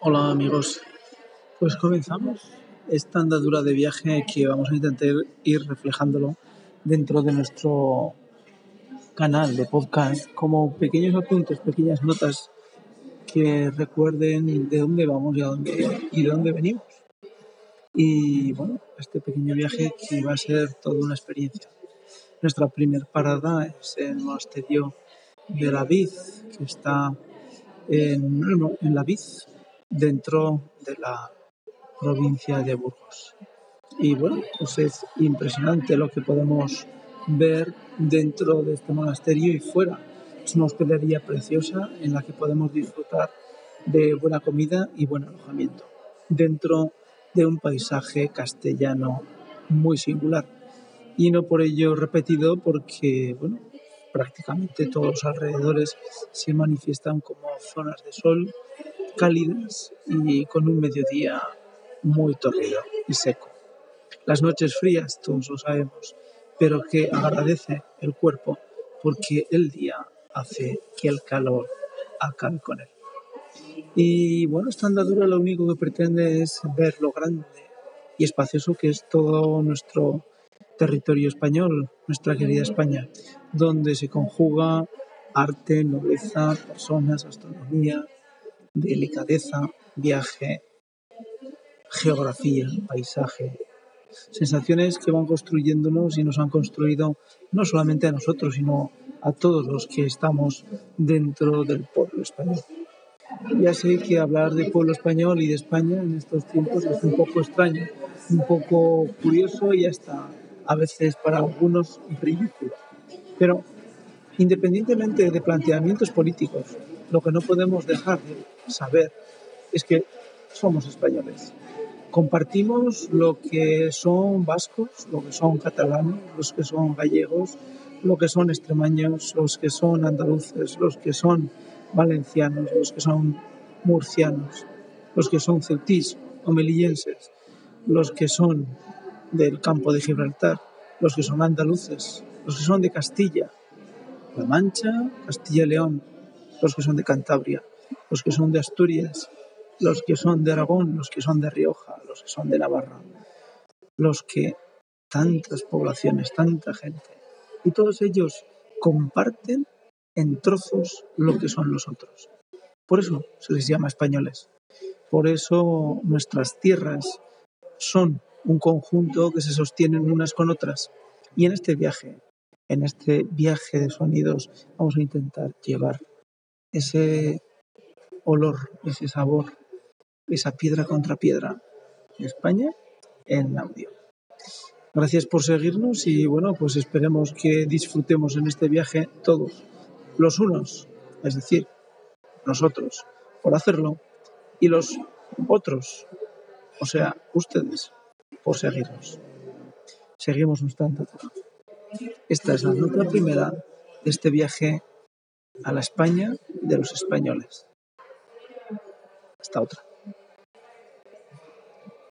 Hola amigos, pues comenzamos esta andadura de viaje que vamos a intentar ir reflejándolo dentro de nuestro canal de podcast como pequeños apuntes, pequeñas notas que recuerden de dónde vamos y, dónde, de dónde venimos. Y bueno, este pequeño viaje que va a ser toda una experiencia. Nuestra primera parada es el monasterio de la Vid, que está en, en la Vid, dentro de la provincia de Burgos. Y bueno, pues es impresionante lo que podemos ver dentro de este monasterio y fuera. Es una hospedería preciosa en la que podemos disfrutar de buena comida y buen alojamiento dentro de un paisaje castellano muy singular. Y no por ello repetido porque, bueno, prácticamente todos los alrededores se manifiestan como zonas de sol cálidas y con un mediodía muy torrido y seco. Las noches frías, todos lo sabemos, pero que agradece el cuerpo porque el día hace que el calor acabe con él. Y bueno, esta andadura lo único que pretende es ver lo grande y espacioso que es todo nuestro territorio español, nuestra querida España, donde se conjuga arte, nobleza, personas, astronomía, delicadeza, viaje, geografía, paisaje, sensaciones que van construyéndonos y nos han construido no solamente a nosotros, sino a todos los que estamos dentro del pueblo español. Ya sé que hablar de pueblo español y de España en estos tiempos es un poco extraño, un poco curioso y hasta a veces para algunos ridículo. Pero independientemente de planteamientos políticos, lo que no podemos dejar de saber es que somos españoles. Compartimos lo que son vascos, lo que son catalanes, los que son gallegos, lo que son extremaños, los que son andaluces, los que son valencianos, los que son murcianos, los que son ceutís o melillenses, los que son del campo de Gibraltar, los que son andaluces, los que son de Castilla, La Mancha, Castilla y León, los que son de Cantabria, los que son de Asturias, los que son de Aragón, los que son de Rioja, los que son de Navarra, los que tantas poblaciones, tanta gente, y todos ellos comparten en trozos lo que son los otros. Por eso se les llama españoles. Por eso nuestras tierras son un conjunto que se sostienen unas con otras. Y en este viaje, en este viaje de sonidos, vamos a intentar llevar ese olor, ese sabor, esa piedra contra piedra de España en audio. Gracias por seguirnos y bueno, pues esperemos que disfrutemos en este viaje todos, los unos, es decir, nosotros, por hacerlo, y los otros, o sea, ustedes, por seguirnos. Seguimos nuestra andadura. Esta es la nota primera de este viaje a la España de los españoles. Hasta otra.